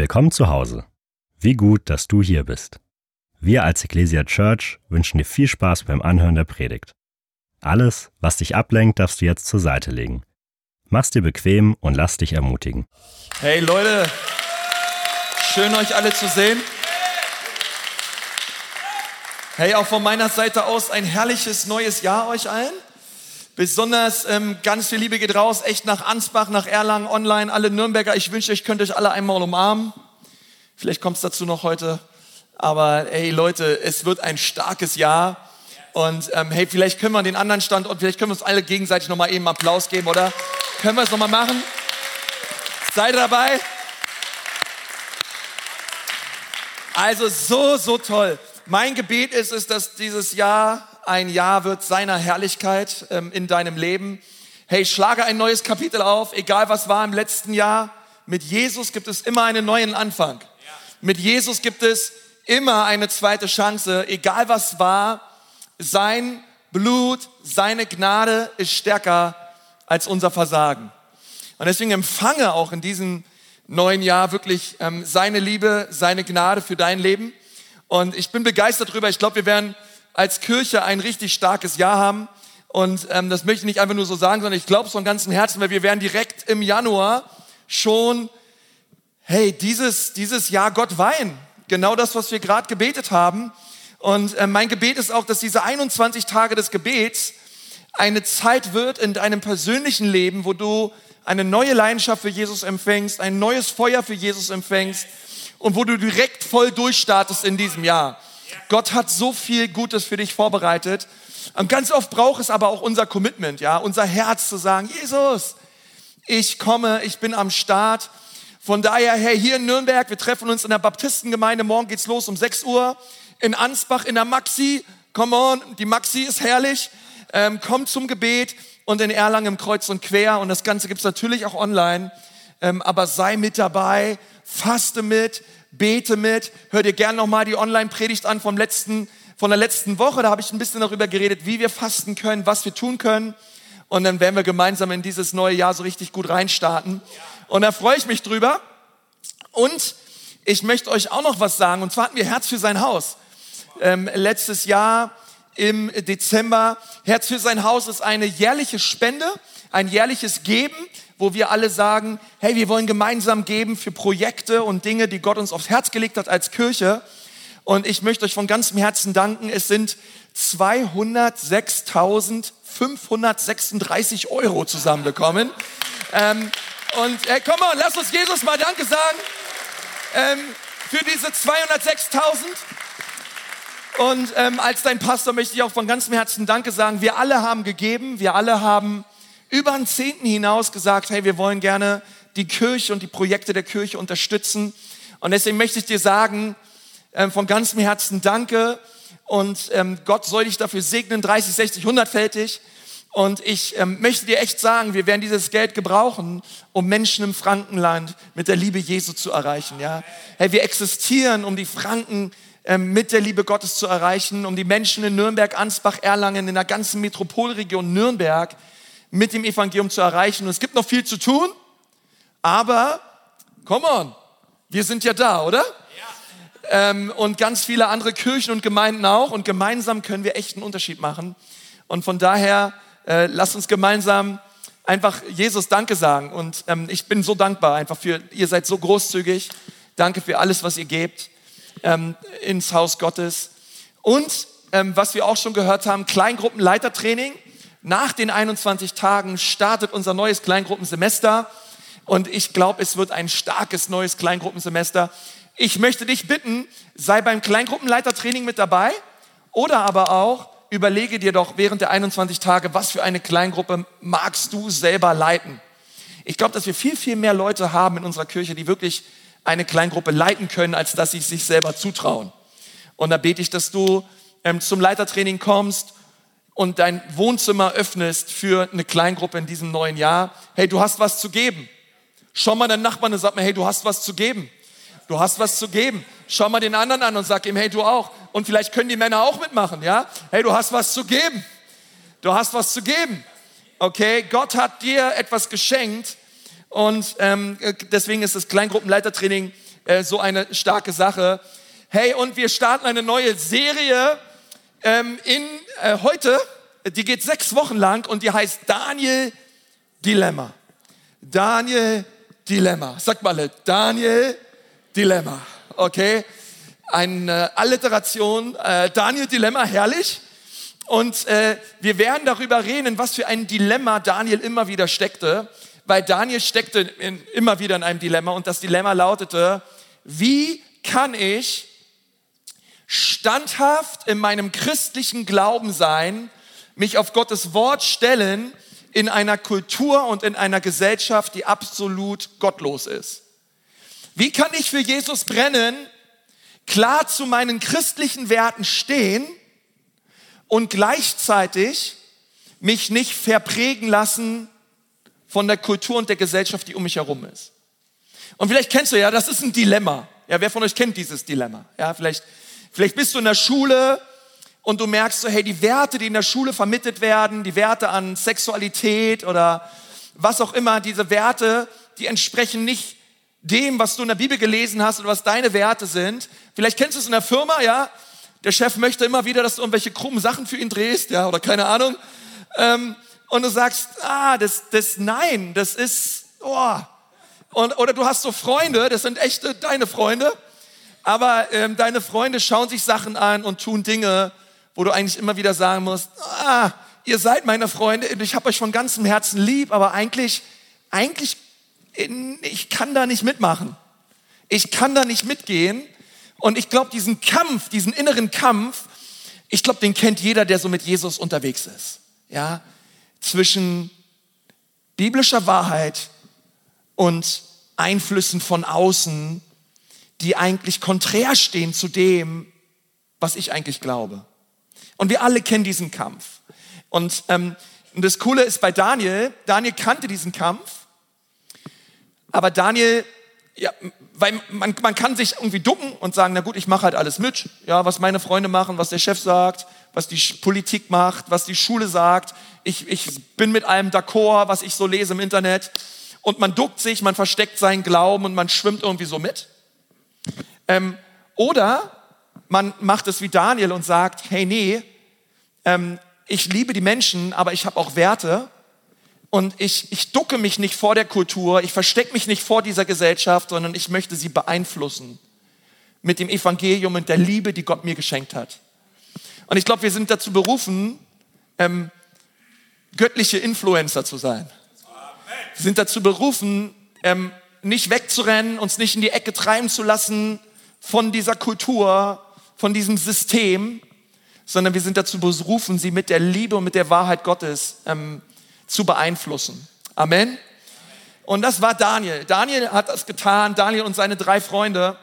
Willkommen zu Hause. Wie gut, dass du hier bist. Wir als Ecclesia Church wünschen dir viel Spaß beim Anhören der Predigt. Alles, was dich ablenkt, darfst du jetzt zur Seite legen. Mach's dir bequem und lass dich ermutigen. Hey Leute, schön euch alle zu sehen. Hey, auch von meiner Seite aus ein herrliches neues Jahr euch allen. Besonders ähm, ganz viel Liebe geht raus, echt nach Ansbach, nach Erlangen, online, alle Nürnberger. Ich wünsche euch, könnt euch alle einmal umarmen. Vielleicht kommt es dazu noch heute. Aber hey Leute, es wird ein starkes Jahr. Und ähm, hey, vielleicht können wir den anderen Standort, vielleicht können wir uns alle gegenseitig nochmal eben Applaus geben, oder? Können wir es nochmal machen? Seid dabei? Also so, so toll. Mein Gebet ist es, dass dieses Jahr ein Jahr wird seiner Herrlichkeit ähm, in deinem Leben. Hey, schlage ein neues Kapitel auf, egal was war im letzten Jahr. Mit Jesus gibt es immer einen neuen Anfang. Mit Jesus gibt es immer eine zweite Chance, egal was war. Sein Blut, seine Gnade ist stärker als unser Versagen. Und deswegen empfange auch in diesem neuen Jahr wirklich ähm, seine Liebe, seine Gnade für dein Leben. Und ich bin begeistert darüber. Ich glaube, wir werden als Kirche ein richtig starkes Jahr haben. Und ähm, das möchte ich nicht einfach nur so sagen, sondern ich glaube es von ganzem Herzen, weil wir werden direkt im Januar schon, hey, dieses, dieses Jahr Gott weihen. Genau das, was wir gerade gebetet haben. Und äh, mein Gebet ist auch, dass diese 21 Tage des Gebets eine Zeit wird in deinem persönlichen Leben, wo du eine neue Leidenschaft für Jesus empfängst, ein neues Feuer für Jesus empfängst und wo du direkt voll durchstartest in diesem Jahr. Gott hat so viel Gutes für dich vorbereitet. Ganz oft braucht es aber auch unser Commitment, ja, unser Herz zu sagen, Jesus, ich komme, ich bin am Start. Von daher, hey, hier in Nürnberg, wir treffen uns in der Baptistengemeinde, morgen geht's los um 6 Uhr. In Ansbach in der Maxi, come on, die Maxi ist herrlich. Ähm, komm zum Gebet und in Erlangen im Kreuz und Quer. Und das Ganze gibt's natürlich auch online. Ähm, aber sei mit dabei, faste mit, bete mit. Hör dir gern nochmal die Online-Predigt an vom letzten, von der letzten Woche. Da habe ich ein bisschen darüber geredet, wie wir fasten können, was wir tun können. Und dann werden wir gemeinsam in dieses neue Jahr so richtig gut reinstarten. Und da freue ich mich drüber. Und ich möchte euch auch noch was sagen. Und zwar hatten wir Herz für sein Haus. Ähm, letztes Jahr im Dezember. Herz für sein Haus ist eine jährliche Spende, ein jährliches Geben wo wir alle sagen, hey, wir wollen gemeinsam geben für Projekte und Dinge, die Gott uns aufs Herz gelegt hat als Kirche. Und ich möchte euch von ganzem Herzen danken. Es sind 206.536 Euro zusammengekommen. Ähm, und äh, komm mal, lass uns Jesus mal Danke sagen ähm, für diese 206.000. Und ähm, als dein Pastor möchte ich auch von ganzem Herzen Danke sagen. Wir alle haben gegeben, wir alle haben über den Zehnten hinaus gesagt, hey, wir wollen gerne die Kirche und die Projekte der Kirche unterstützen. Und deswegen möchte ich dir sagen, ähm, von ganzem Herzen danke und ähm, Gott soll dich dafür segnen, 30, 60, 100-fältig. Und ich ähm, möchte dir echt sagen, wir werden dieses Geld gebrauchen, um Menschen im Frankenland mit der Liebe Jesu zu erreichen. Ja? Hey, wir existieren, um die Franken mit der Liebe Gottes zu erreichen, um die Menschen in Nürnberg, Ansbach, Erlangen, in der ganzen Metropolregion Nürnberg mit dem Evangelium zu erreichen. Und es gibt noch viel zu tun, aber come on, wir sind ja da, oder? Ja. Ähm, und ganz viele andere Kirchen und Gemeinden auch. Und gemeinsam können wir echt einen Unterschied machen. Und von daher, äh, lasst uns gemeinsam einfach Jesus Danke sagen. Und ähm, ich bin so dankbar einfach für, ihr seid so großzügig. Danke für alles, was ihr gebt ähm, ins Haus Gottes. Und ähm, was wir auch schon gehört haben, Kleingruppenleitertraining. Nach den 21 Tagen startet unser neues Kleingruppensemester und ich glaube, es wird ein starkes neues Kleingruppensemester. Ich möchte dich bitten, sei beim Kleingruppenleitertraining mit dabei oder aber auch überlege dir doch während der 21 Tage, was für eine Kleingruppe magst du selber leiten. Ich glaube, dass wir viel, viel mehr Leute haben in unserer Kirche, die wirklich eine Kleingruppe leiten können, als dass sie sich selber zutrauen. Und da bete ich, dass du ähm, zum Leitertraining kommst und dein Wohnzimmer öffnest für eine Kleingruppe in diesem neuen Jahr, hey, du hast was zu geben. Schau mal deinen Nachbarn und sag mir, hey, du hast was zu geben. Du hast was zu geben. Schau mal den anderen an und sag ihm, hey, du auch. Und vielleicht können die Männer auch mitmachen, ja? Hey, du hast was zu geben. Du hast was zu geben. Okay, Gott hat dir etwas geschenkt und ähm, deswegen ist das Kleingruppenleitertraining äh, so eine starke Sache. Hey, und wir starten eine neue Serie ähm, in äh, heute, die geht sechs Wochen lang und die heißt Daniel Dilemma. Daniel Dilemma. Sag mal, Daniel Dilemma. Okay? Eine Alliteration. Äh, Daniel Dilemma, herrlich. Und äh, wir werden darüber reden, was für ein Dilemma Daniel immer wieder steckte, weil Daniel steckte in, immer wieder in einem Dilemma und das Dilemma lautete, wie kann ich standhaft in meinem christlichen Glauben sein, mich auf Gottes Wort stellen in einer Kultur und in einer Gesellschaft, die absolut gottlos ist? Wie kann ich für Jesus brennen, klar zu meinen christlichen Werten stehen und gleichzeitig mich nicht verprägen lassen von der Kultur und der Gesellschaft, die um mich herum ist. Und vielleicht kennst du ja, das ist ein Dilemma. Ja, wer von euch kennt dieses Dilemma? Ja, vielleicht, vielleicht bist du in der Schule und du merkst so, hey, die Werte, die in der Schule vermittelt werden, die Werte an Sexualität oder was auch immer, diese Werte, die entsprechen nicht dem, was du in der Bibel gelesen hast oder was deine Werte sind. Vielleicht kennst du es in der Firma, ja, der Chef möchte immer wieder, dass du irgendwelche krummen Sachen für ihn drehst, ja, oder keine Ahnung. Ähm, und du sagst, ah, das, das, nein, das ist, oh. Und, oder du hast so Freunde, das sind echte deine Freunde, aber ähm, deine Freunde schauen sich Sachen an und tun Dinge, wo du eigentlich immer wieder sagen musst, ah, ihr seid meine Freunde, ich habe euch von ganzem Herzen lieb, aber eigentlich, eigentlich, ich kann da nicht mitmachen. Ich kann da nicht mitgehen, und ich glaube, diesen Kampf, diesen inneren Kampf, ich glaube, den kennt jeder, der so mit Jesus unterwegs ist. Ja, zwischen biblischer Wahrheit und Einflüssen von außen, die eigentlich konträr stehen zu dem, was ich eigentlich glaube. Und wir alle kennen diesen Kampf. Und, ähm, und das Coole ist bei Daniel, Daniel kannte diesen Kampf, aber Daniel ja, weil man, man kann sich irgendwie ducken und sagen, na gut, ich mache halt alles mit. Ja, was meine Freunde machen, was der Chef sagt, was die Politik macht, was die Schule sagt. Ich, ich bin mit allem d'accord, was ich so lese im Internet. Und man duckt sich, man versteckt seinen Glauben und man schwimmt irgendwie so mit. Ähm, oder man macht es wie Daniel und sagt, hey, nee, ähm, ich liebe die Menschen, aber ich habe auch Werte und ich, ich ducke mich nicht vor der Kultur, ich verstecke mich nicht vor dieser Gesellschaft, sondern ich möchte sie beeinflussen mit dem Evangelium und der Liebe, die Gott mir geschenkt hat. Und ich glaube, wir sind dazu berufen, ähm, göttliche Influencer zu sein. Wir sind dazu berufen, ähm, nicht wegzurennen, uns nicht in die Ecke treiben zu lassen von dieser Kultur, von diesem System, sondern wir sind dazu berufen, sie mit der Liebe und mit der Wahrheit Gottes ähm, zu beeinflussen. Amen. Und das war Daniel. Daniel hat das getan, Daniel und seine drei Freunde.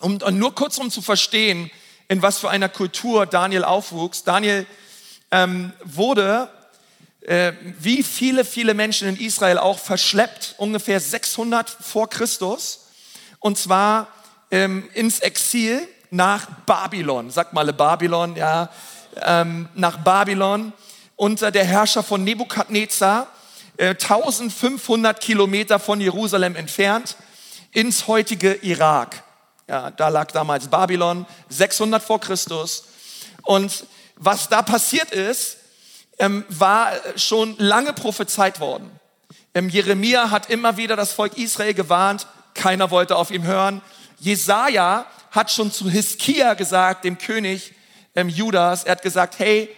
Um, und nur kurz um zu verstehen, in was für einer Kultur Daniel aufwuchs. Daniel ähm, wurde, äh, wie viele, viele Menschen in Israel auch, verschleppt, ungefähr 600 vor Christus. Und zwar ähm, ins Exil nach Babylon. Sagt mal Babylon, ja. Ähm, nach Babylon unter der Herrscher von Nebukadnezar, äh, 1500 Kilometer von Jerusalem entfernt, ins heutige Irak. Ja, da lag damals Babylon, 600 vor Christus. Und was da passiert ist, ähm, war schon lange prophezeit worden. Ähm, Jeremia hat immer wieder das Volk Israel gewarnt, keiner wollte auf ihn hören. Jesaja hat schon zu Hiskia gesagt, dem König ähm, Judas, er hat gesagt, hey,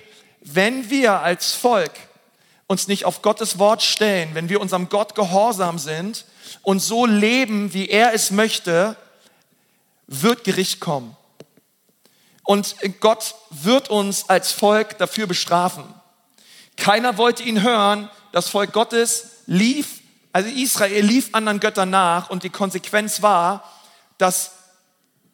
wenn wir als Volk uns nicht auf Gottes Wort stellen, wenn wir unserem Gott gehorsam sind und so leben, wie er es möchte, wird Gericht kommen. Und Gott wird uns als Volk dafür bestrafen. Keiner wollte ihn hören. Das Volk Gottes lief, also Israel lief anderen Göttern nach und die Konsequenz war, dass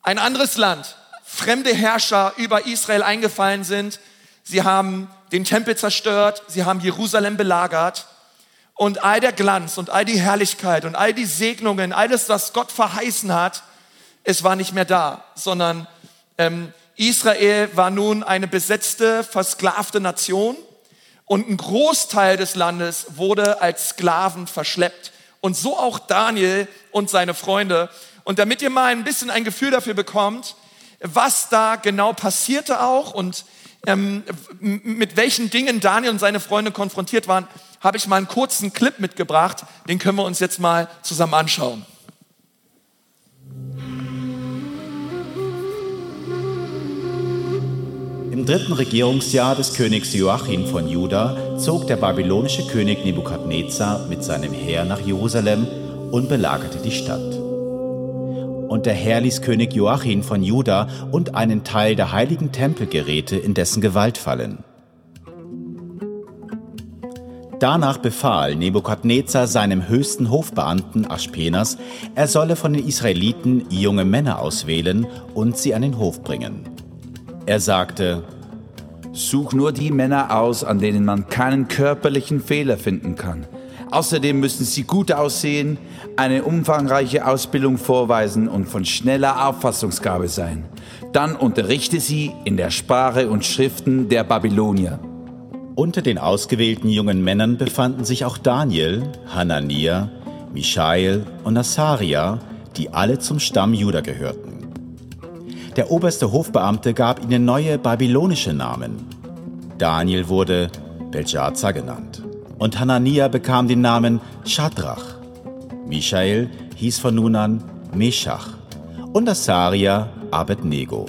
ein anderes Land, fremde Herrscher über Israel eingefallen sind. Sie haben den Tempel zerstört, sie haben Jerusalem belagert. Und all der Glanz und all die Herrlichkeit und all die Segnungen, alles, was Gott verheißen hat, es war nicht mehr da, sondern ähm, Israel war nun eine besetzte, versklavte Nation und ein Großteil des Landes wurde als Sklaven verschleppt Und so auch Daniel und seine Freunde. Und damit ihr mal ein bisschen ein Gefühl dafür bekommt, was da genau passierte auch und ähm, mit welchen Dingen Daniel und seine Freunde konfrontiert waren, habe ich mal einen kurzen Clip mitgebracht. Den können wir uns jetzt mal zusammen anschauen. Im dritten Regierungsjahr des Königs Joachim von Juda zog der babylonische König Nebukadnezar mit seinem Heer nach Jerusalem und belagerte die Stadt. Und der Herr ließ König Joachim von Juda und einen Teil der heiligen Tempelgeräte in dessen Gewalt fallen. Danach befahl Nebukadnezar seinem höchsten Hofbeamten Aspenas, er solle von den Israeliten junge Männer auswählen und sie an den Hof bringen. Er sagte, Such nur die Männer aus, an denen man keinen körperlichen Fehler finden kann. Außerdem müssen sie gut aussehen, eine umfangreiche Ausbildung vorweisen und von schneller Auffassungsgabe sein. Dann unterrichte sie in der Sprache und Schriften der Babylonier. Unter den ausgewählten jungen Männern befanden sich auch Daniel, Hanania, Michael und Asaria, die alle zum Stamm Juda gehörten. Der oberste Hofbeamte gab ihnen neue babylonische Namen. Daniel wurde Belshazzar genannt und Hanania bekam den Namen Shadrach. Michael hieß von nun an Meshach und Asaria Abednego.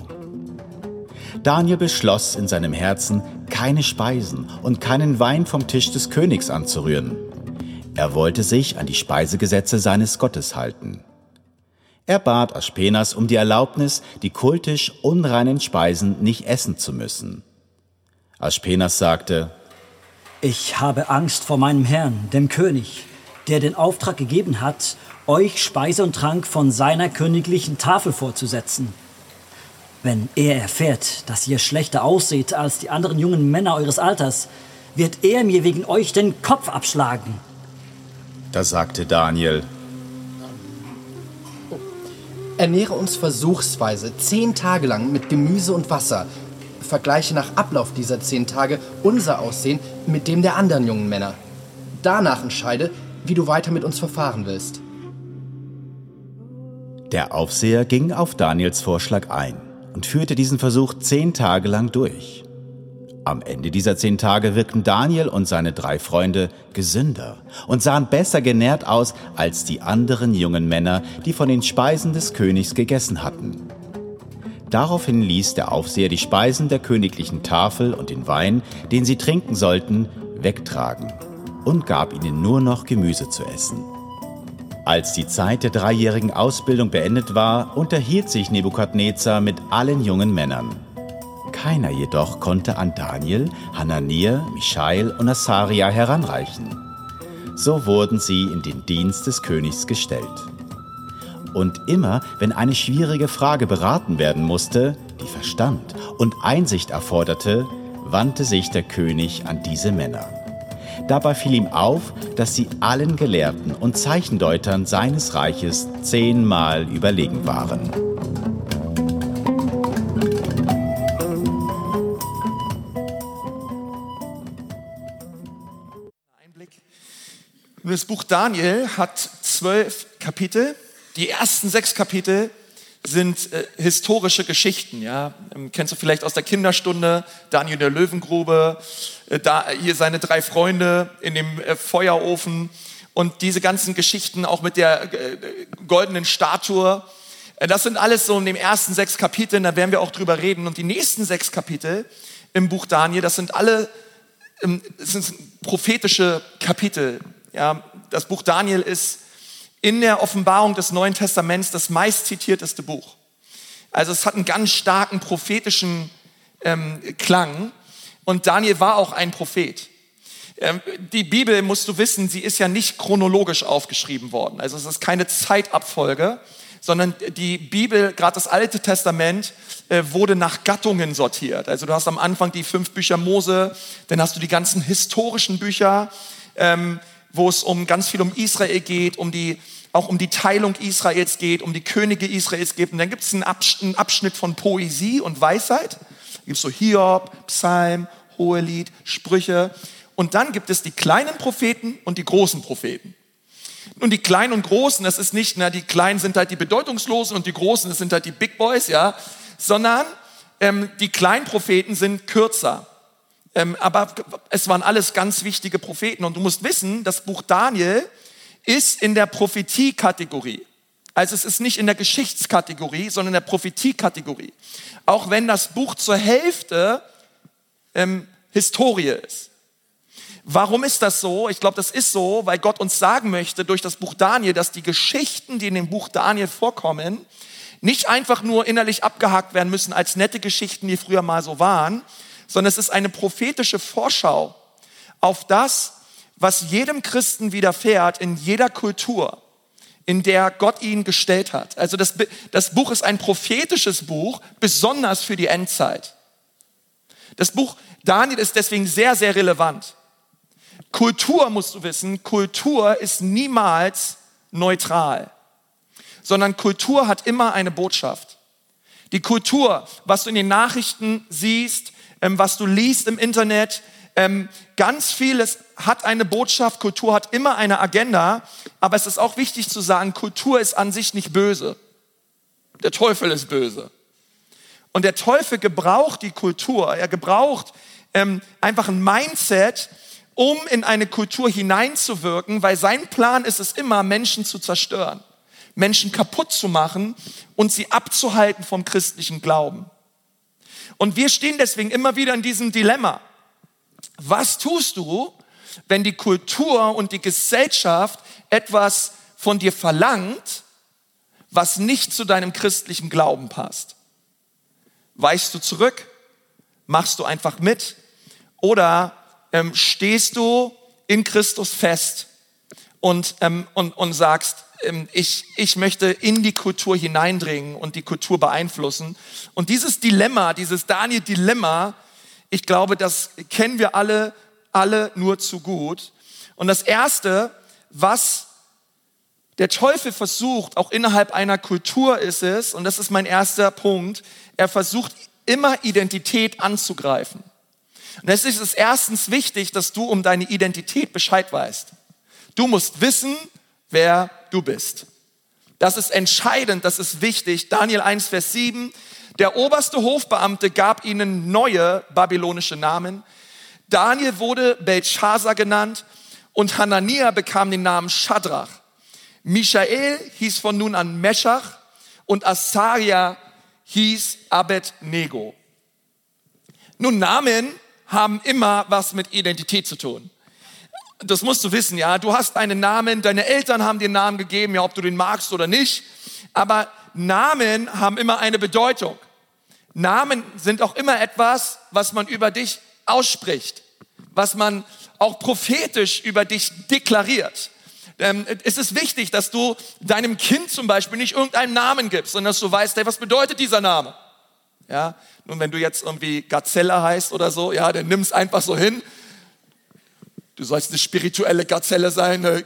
Daniel beschloss in seinem Herzen, keine Speisen und keinen Wein vom Tisch des Königs anzurühren. Er wollte sich an die Speisegesetze seines Gottes halten. Er bat Aspenas um die Erlaubnis, die kultisch unreinen Speisen nicht essen zu müssen. Aspenas sagte, Ich habe Angst vor meinem Herrn, dem König, der den Auftrag gegeben hat, euch Speise und Trank von seiner königlichen Tafel vorzusetzen. Wenn er erfährt, dass ihr schlechter ausseht als die anderen jungen Männer eures Alters, wird er mir wegen euch den Kopf abschlagen. Da sagte Daniel, Ernähre uns versuchsweise zehn Tage lang mit Gemüse und Wasser. Vergleiche nach Ablauf dieser zehn Tage unser Aussehen mit dem der anderen jungen Männer. Danach entscheide, wie du weiter mit uns verfahren willst. Der Aufseher ging auf Daniels Vorschlag ein und führte diesen Versuch zehn Tage lang durch. Am Ende dieser zehn Tage wirkten Daniel und seine drei Freunde gesünder und sahen besser genährt aus als die anderen jungen Männer, die von den Speisen des Königs gegessen hatten. Daraufhin ließ der Aufseher die Speisen der königlichen Tafel und den Wein, den sie trinken sollten, wegtragen und gab ihnen nur noch Gemüse zu essen. Als die Zeit der dreijährigen Ausbildung beendet war, unterhielt sich Nebukadnezar mit allen jungen Männern. Keiner jedoch konnte an Daniel, Hanania, Michael und Asaria heranreichen. So wurden sie in den Dienst des Königs gestellt. Und immer, wenn eine schwierige Frage beraten werden musste, die Verstand und Einsicht erforderte, wandte sich der König an diese Männer. Dabei fiel ihm auf, dass sie allen Gelehrten und Zeichendeutern seines Reiches zehnmal überlegen waren. Das Buch Daniel hat zwölf Kapitel. Die ersten sechs Kapitel sind äh, historische Geschichten. Ja? Ähm, kennst du vielleicht aus der Kinderstunde, Daniel in der Löwengrube, äh, da, hier seine drei Freunde in dem äh, Feuerofen und diese ganzen Geschichten auch mit der äh, goldenen Statue. Äh, das sind alles so in den ersten sechs Kapiteln, da werden wir auch drüber reden. Und die nächsten sechs Kapitel im Buch Daniel, das sind alle ähm, das sind prophetische Kapitel. Ja, das Buch Daniel ist in der Offenbarung des Neuen Testaments das meistzitierteste Buch. Also es hat einen ganz starken prophetischen ähm, Klang. Und Daniel war auch ein Prophet. Ähm, die Bibel, musst du wissen, sie ist ja nicht chronologisch aufgeschrieben worden. Also es ist keine Zeitabfolge, sondern die Bibel, gerade das Alte Testament, äh, wurde nach Gattungen sortiert. Also du hast am Anfang die fünf Bücher Mose, dann hast du die ganzen historischen Bücher. Ähm, wo es um ganz viel um Israel geht, um die, auch um die Teilung Israels geht, um die Könige Israels geht. Und dann gibt es einen Abschnitt von Poesie und Weisheit. Da gibt es so Hiob, Psalm, Hohelied, Sprüche. Und dann gibt es die kleinen Propheten und die großen Propheten. Nun, die Kleinen und Großen, das ist nicht, na, die Kleinen sind halt die Bedeutungslosen und die Großen, das sind halt die Big Boys, ja, sondern ähm, die kleinen Propheten sind kürzer. Ähm, aber es waren alles ganz wichtige Propheten. Und du musst wissen, das Buch Daniel ist in der Prophetie-Kategorie. Also es ist nicht in der Geschichtskategorie, sondern in der Prophetie-Kategorie. Auch wenn das Buch zur Hälfte ähm, Historie ist. Warum ist das so? Ich glaube, das ist so, weil Gott uns sagen möchte durch das Buch Daniel, dass die Geschichten, die in dem Buch Daniel vorkommen, nicht einfach nur innerlich abgehakt werden müssen als nette Geschichten, die früher mal so waren, sondern es ist eine prophetische Vorschau auf das, was jedem Christen widerfährt in jeder Kultur, in der Gott ihn gestellt hat. Also das, das Buch ist ein prophetisches Buch, besonders für die Endzeit. Das Buch Daniel ist deswegen sehr, sehr relevant. Kultur, musst du wissen, Kultur ist niemals neutral, sondern Kultur hat immer eine Botschaft. Die Kultur, was du in den Nachrichten siehst, was du liest im Internet, ähm, ganz vieles hat eine Botschaft, Kultur hat immer eine Agenda, aber es ist auch wichtig zu sagen, Kultur ist an sich nicht böse. Der Teufel ist böse. Und der Teufel gebraucht die Kultur, er gebraucht ähm, einfach ein Mindset, um in eine Kultur hineinzuwirken, weil sein Plan ist es immer, Menschen zu zerstören, Menschen kaputt zu machen und sie abzuhalten vom christlichen Glauben. Und wir stehen deswegen immer wieder in diesem Dilemma. Was tust du, wenn die Kultur und die Gesellschaft etwas von dir verlangt, was nicht zu deinem christlichen Glauben passt? Weichst du zurück? Machst du einfach mit? Oder ähm, stehst du in Christus fest und, ähm, und, und sagst, ähm, ich, ich möchte in die Kultur hineindringen und die Kultur beeinflussen. Und dieses Dilemma, dieses Daniel-Dilemma, ich glaube, das kennen wir alle, alle nur zu gut. Und das Erste, was der Teufel versucht, auch innerhalb einer Kultur ist es, und das ist mein erster Punkt, er versucht immer Identität anzugreifen. Und es ist es erstens wichtig, dass du um deine Identität Bescheid weißt. Du musst wissen, wer du bist. Das ist entscheidend, das ist wichtig. Daniel 1, Vers 7. Der oberste Hofbeamte gab ihnen neue babylonische Namen. Daniel wurde Belshazzar genannt und Hanania bekam den Namen Shadrach. Michael hieß von nun an Meschach und Asaria hieß Abednego. Nun, Namen haben immer was mit Identität zu tun. Das musst du wissen, ja. Du hast einen Namen, deine Eltern haben dir einen Namen gegeben, ja, ob du den magst oder nicht. Aber Namen haben immer eine Bedeutung. Namen sind auch immer etwas, was man über dich ausspricht, was man auch prophetisch über dich deklariert. Ähm, es ist wichtig, dass du deinem Kind zum Beispiel nicht irgendeinen Namen gibst, sondern dass du weißt, hey, was bedeutet dieser Name? Ja, nun, wenn du jetzt irgendwie Gazelle heißt oder so, ja, dann nimm es einfach so hin. Du sollst eine spirituelle Gazelle sein, eine,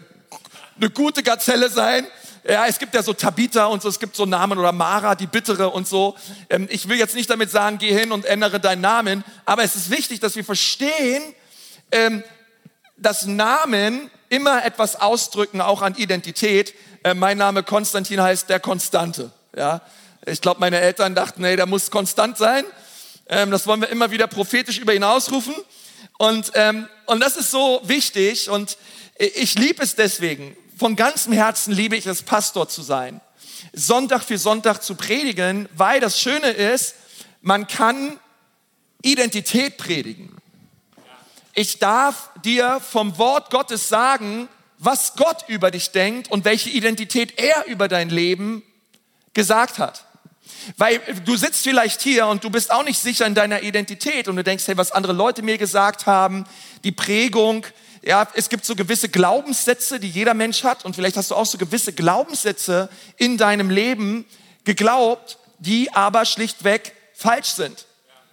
eine gute Gazelle sein. Ja, es gibt ja so Tabitha und so, es gibt so Namen oder Mara, die Bittere und so. Ähm, ich will jetzt nicht damit sagen, geh hin und ändere deinen Namen, aber es ist wichtig, dass wir verstehen, ähm, dass Namen immer etwas ausdrücken, auch an Identität. Äh, mein Name Konstantin heißt der Konstante. Ja, ich glaube, meine Eltern dachten, nee, der muss konstant sein. Ähm, das wollen wir immer wieder prophetisch über ihn ausrufen. Und, ähm, und das ist so wichtig und ich liebe es deswegen. Von ganzem Herzen liebe ich es, Pastor zu sein. Sonntag für Sonntag zu predigen, weil das Schöne ist, man kann Identität predigen. Ich darf dir vom Wort Gottes sagen, was Gott über dich denkt und welche Identität er über dein Leben gesagt hat. Weil du sitzt vielleicht hier und du bist auch nicht sicher in deiner Identität und du denkst, hey, was andere Leute mir gesagt haben, die Prägung, ja, es gibt so gewisse Glaubenssätze, die jeder Mensch hat und vielleicht hast du auch so gewisse Glaubenssätze in deinem Leben geglaubt, die aber schlichtweg falsch sind.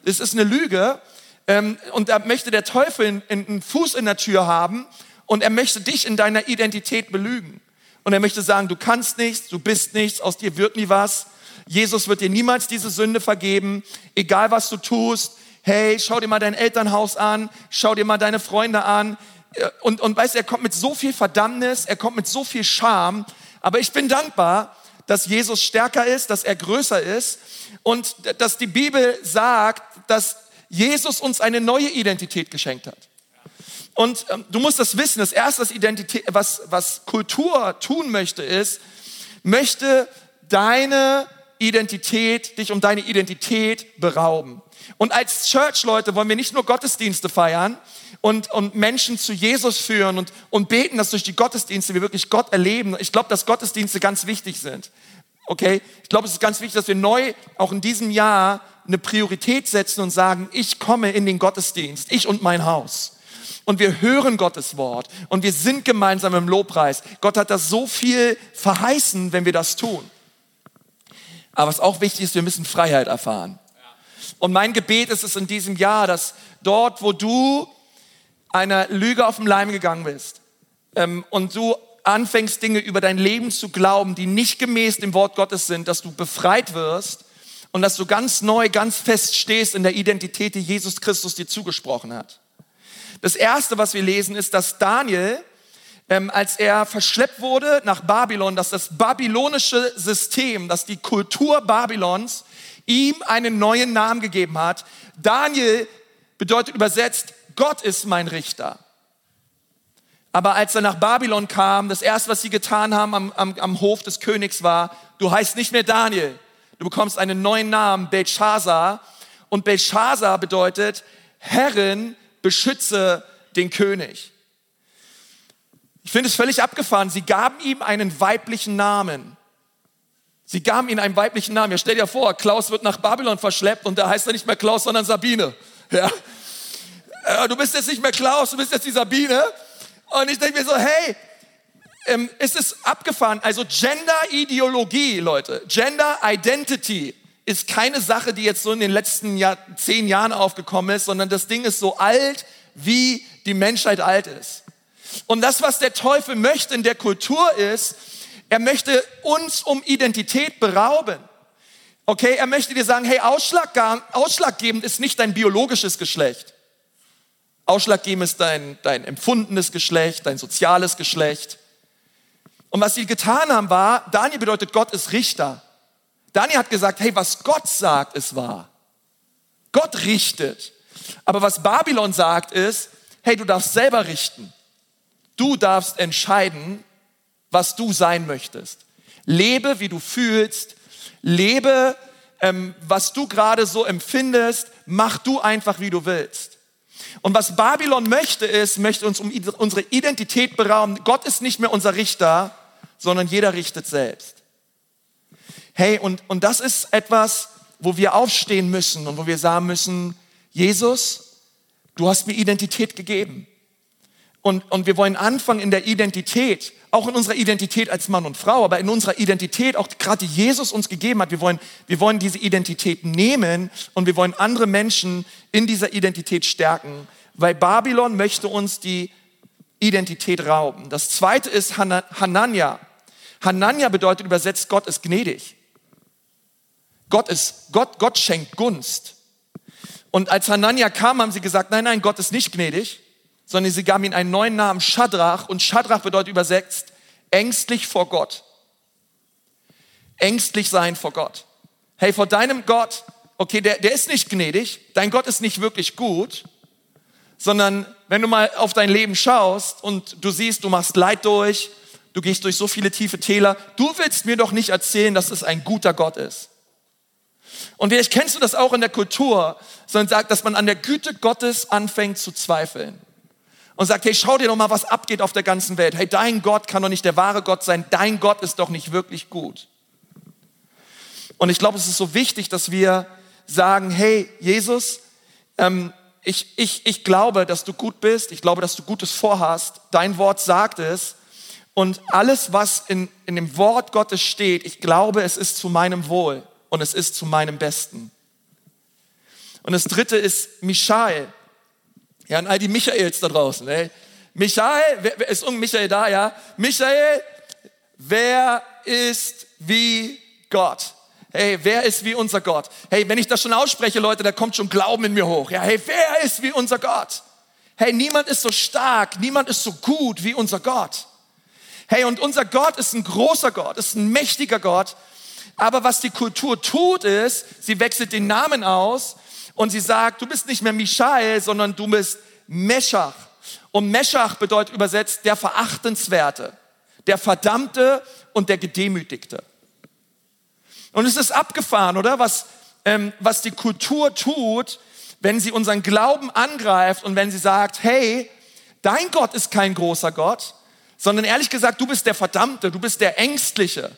Es ist eine Lüge ähm, und da möchte der Teufel einen Fuß in der Tür haben und er möchte dich in deiner Identität belügen. Und er möchte sagen, du kannst nichts, du bist nichts, aus dir wird nie was. Jesus wird dir niemals diese Sünde vergeben, egal was du tust. Hey, schau dir mal dein Elternhaus an, schau dir mal deine Freunde an. und, und weißt, er kommt mit so viel Verdammnis, er kommt mit so viel Scham. Aber ich bin dankbar, dass Jesus stärker ist, dass er größer ist und dass die Bibel sagt, dass Jesus uns eine neue Identität geschenkt hat. Und ähm, du musst das wissen, das erste, was, Identität, was, was Kultur tun möchte, ist, möchte deine Identität, dich um deine Identität berauben. Und als Church-Leute wollen wir nicht nur Gottesdienste feiern und, und Menschen zu Jesus führen und, und beten, dass durch die Gottesdienste wir wirklich Gott erleben. Ich glaube, dass Gottesdienste ganz wichtig sind. Okay? Ich glaube, es ist ganz wichtig, dass wir neu auch in diesem Jahr eine Priorität setzen und sagen, ich komme in den Gottesdienst, ich und mein Haus. Und wir hören Gottes Wort und wir sind gemeinsam im Lobpreis. Gott hat das so viel verheißen, wenn wir das tun. Aber was auch wichtig ist, wir müssen Freiheit erfahren. Und mein Gebet ist es in diesem Jahr, dass dort, wo du einer Lüge auf den Leim gegangen bist ähm, und du anfängst, Dinge über dein Leben zu glauben, die nicht gemäß dem Wort Gottes sind, dass du befreit wirst und dass du ganz neu, ganz fest stehst in der Identität, die Jesus Christus dir zugesprochen hat. Das Erste, was wir lesen, ist, dass Daniel, ähm, als er verschleppt wurde nach Babylon, dass das babylonische System, dass die Kultur Babylons ihm einen neuen Namen gegeben hat. Daniel bedeutet übersetzt, Gott ist mein Richter. Aber als er nach Babylon kam, das erste, was sie getan haben am, am, am Hof des Königs war, du heißt nicht mehr Daniel, du bekommst einen neuen Namen, Belshazzar. Und Belshazzar bedeutet, Herrin, beschütze den König. Ich finde es völlig abgefahren. Sie gaben ihm einen weiblichen Namen. Sie gaben ihm einen weiblichen Namen. Ja, stell dir vor, Klaus wird nach Babylon verschleppt und da heißt er nicht mehr Klaus, sondern Sabine. Ja. Äh, du bist jetzt nicht mehr Klaus, du bist jetzt die Sabine. Und ich denke mir so, hey, ähm, es ist abgefahren. Also Gender-Ideologie, Leute, Gender-Identity ist keine Sache, die jetzt so in den letzten Jahr, zehn Jahren aufgekommen ist, sondern das Ding ist so alt, wie die Menschheit alt ist. Und das, was der Teufel möchte in der Kultur ist, er möchte uns um Identität berauben. Okay, er möchte dir sagen, hey, ausschlaggebend ist nicht dein biologisches Geschlecht. Ausschlaggebend ist dein, dein empfundenes Geschlecht, dein soziales Geschlecht. Und was sie getan haben war, Daniel bedeutet, Gott ist Richter. Daniel hat gesagt, hey, was Gott sagt, ist wahr. Gott richtet. Aber was Babylon sagt ist, hey, du darfst selber richten. Du darfst entscheiden, was du sein möchtest. Lebe, wie du fühlst. Lebe, ähm, was du gerade so empfindest. Mach du einfach, wie du willst. Und was Babylon möchte, ist, möchte uns um unsere Identität berauben. Gott ist nicht mehr unser Richter, sondern jeder richtet selbst. Hey, und, und das ist etwas, wo wir aufstehen müssen und wo wir sagen müssen, Jesus, du hast mir Identität gegeben. Und, und wir wollen anfangen in der Identität, auch in unserer Identität als Mann und Frau, aber in unserer Identität, auch gerade die Jesus uns gegeben hat. Wir wollen, wir wollen diese Identität nehmen und wir wollen andere Menschen in dieser Identität stärken, weil Babylon möchte uns die Identität rauben. Das zweite ist Hanania. Hanania bedeutet übersetzt, Gott ist gnädig. Gott ist, Gott, Gott schenkt Gunst. Und als Hanania kam, haben sie gesagt, nein, nein, Gott ist nicht gnädig sondern sie gaben ihm einen neuen Namen, Shadrach. Und Shadrach bedeutet übersetzt ängstlich vor Gott. Ängstlich sein vor Gott. Hey, vor deinem Gott, okay, der, der ist nicht gnädig, dein Gott ist nicht wirklich gut, sondern wenn du mal auf dein Leben schaust und du siehst, du machst Leid durch, du gehst durch so viele tiefe Täler, du willst mir doch nicht erzählen, dass es ein guter Gott ist. Und vielleicht kennst du das auch in der Kultur, sondern sagt, dass man an der Güte Gottes anfängt zu zweifeln und sagt, hey, schau dir doch mal, was abgeht auf der ganzen Welt. Hey, dein Gott kann doch nicht der wahre Gott sein. Dein Gott ist doch nicht wirklich gut. Und ich glaube, es ist so wichtig, dass wir sagen, hey, Jesus, ähm, ich, ich, ich glaube, dass du gut bist. Ich glaube, dass du Gutes vorhast. Dein Wort sagt es. Und alles, was in, in dem Wort Gottes steht, ich glaube, es ist zu meinem Wohl und es ist zu meinem Besten. Und das dritte ist Michael. Ja, und all die Michaels da draußen. Ey. Michael, wer, ist um Michael da, ja? Michael, wer ist wie Gott? Hey, wer ist wie unser Gott? Hey, wenn ich das schon ausspreche, Leute, da kommt schon Glauben in mir hoch. Ja, hey, wer ist wie unser Gott? Hey, niemand ist so stark, niemand ist so gut wie unser Gott. Hey, und unser Gott ist ein großer Gott, ist ein mächtiger Gott. Aber was die Kultur tut, ist, sie wechselt den Namen aus und sie sagt, du bist nicht mehr Michael, sondern du bist Meschach. Und Meschach bedeutet übersetzt der Verachtenswerte, der Verdammte und der Gedemütigte. Und es ist abgefahren, oder? Was, ähm, was die Kultur tut, wenn sie unseren Glauben angreift und wenn sie sagt, hey, dein Gott ist kein großer Gott, sondern ehrlich gesagt, du bist der Verdammte, du bist der Ängstliche.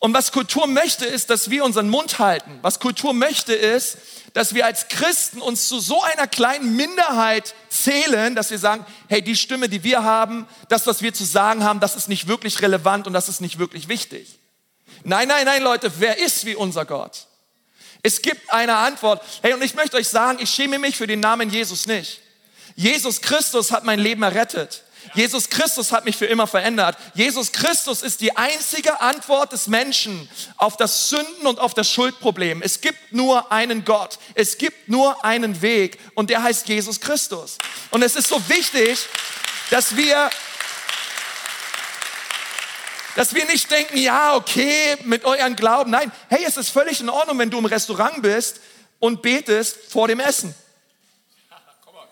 Und was Kultur möchte, ist, dass wir unseren Mund halten. Was Kultur möchte, ist, dass wir als Christen uns zu so einer kleinen Minderheit zählen, dass wir sagen, hey, die Stimme, die wir haben, das, was wir zu sagen haben, das ist nicht wirklich relevant und das ist nicht wirklich wichtig. Nein, nein, nein, Leute, wer ist wie unser Gott? Es gibt eine Antwort. Hey, und ich möchte euch sagen, ich schäme mich für den Namen Jesus nicht. Jesus Christus hat mein Leben errettet. Jesus Christus hat mich für immer verändert. Jesus Christus ist die einzige Antwort des Menschen auf das Sünden und auf das Schuldproblem. Es gibt nur einen Gott. Es gibt nur einen Weg und der heißt Jesus Christus. Und es ist so wichtig, dass wir dass wir nicht denken, ja, okay, mit euren Glauben. Nein, hey, es ist völlig in Ordnung, wenn du im Restaurant bist und betest vor dem Essen.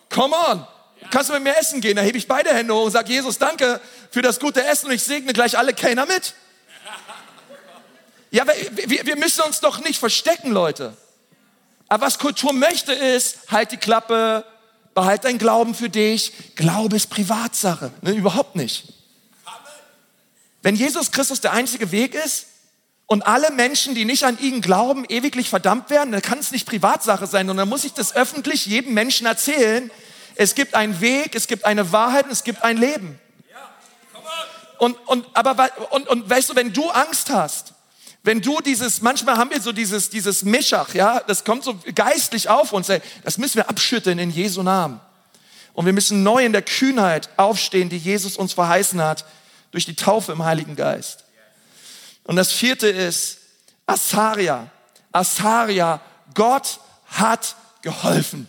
Come on. Kannst du mit mir essen gehen? Da hebe ich beide Hände hoch und sage, Jesus, danke für das gute Essen und ich segne gleich alle Kellner mit. Ja, wir, wir müssen uns doch nicht verstecken, Leute. Aber was Kultur möchte ist, halt die Klappe, behalt dein Glauben für dich. Glaube ist Privatsache. Ne, überhaupt nicht. Wenn Jesus Christus der einzige Weg ist und alle Menschen, die nicht an ihn glauben, ewiglich verdammt werden, dann kann es nicht Privatsache sein, sondern dann muss ich das öffentlich jedem Menschen erzählen, es gibt einen Weg, es gibt eine Wahrheit und es gibt ein Leben. Und, und, aber, und, und weißt du, wenn du Angst hast, wenn du dieses, manchmal haben wir so dieses, dieses Mischach, ja, das kommt so geistlich auf uns, ey, das müssen wir abschütteln in Jesu Namen. Und wir müssen neu in der Kühnheit aufstehen, die Jesus uns verheißen hat, durch die Taufe im Heiligen Geist. Und das vierte ist Asaria. Asaria, Gott hat geholfen.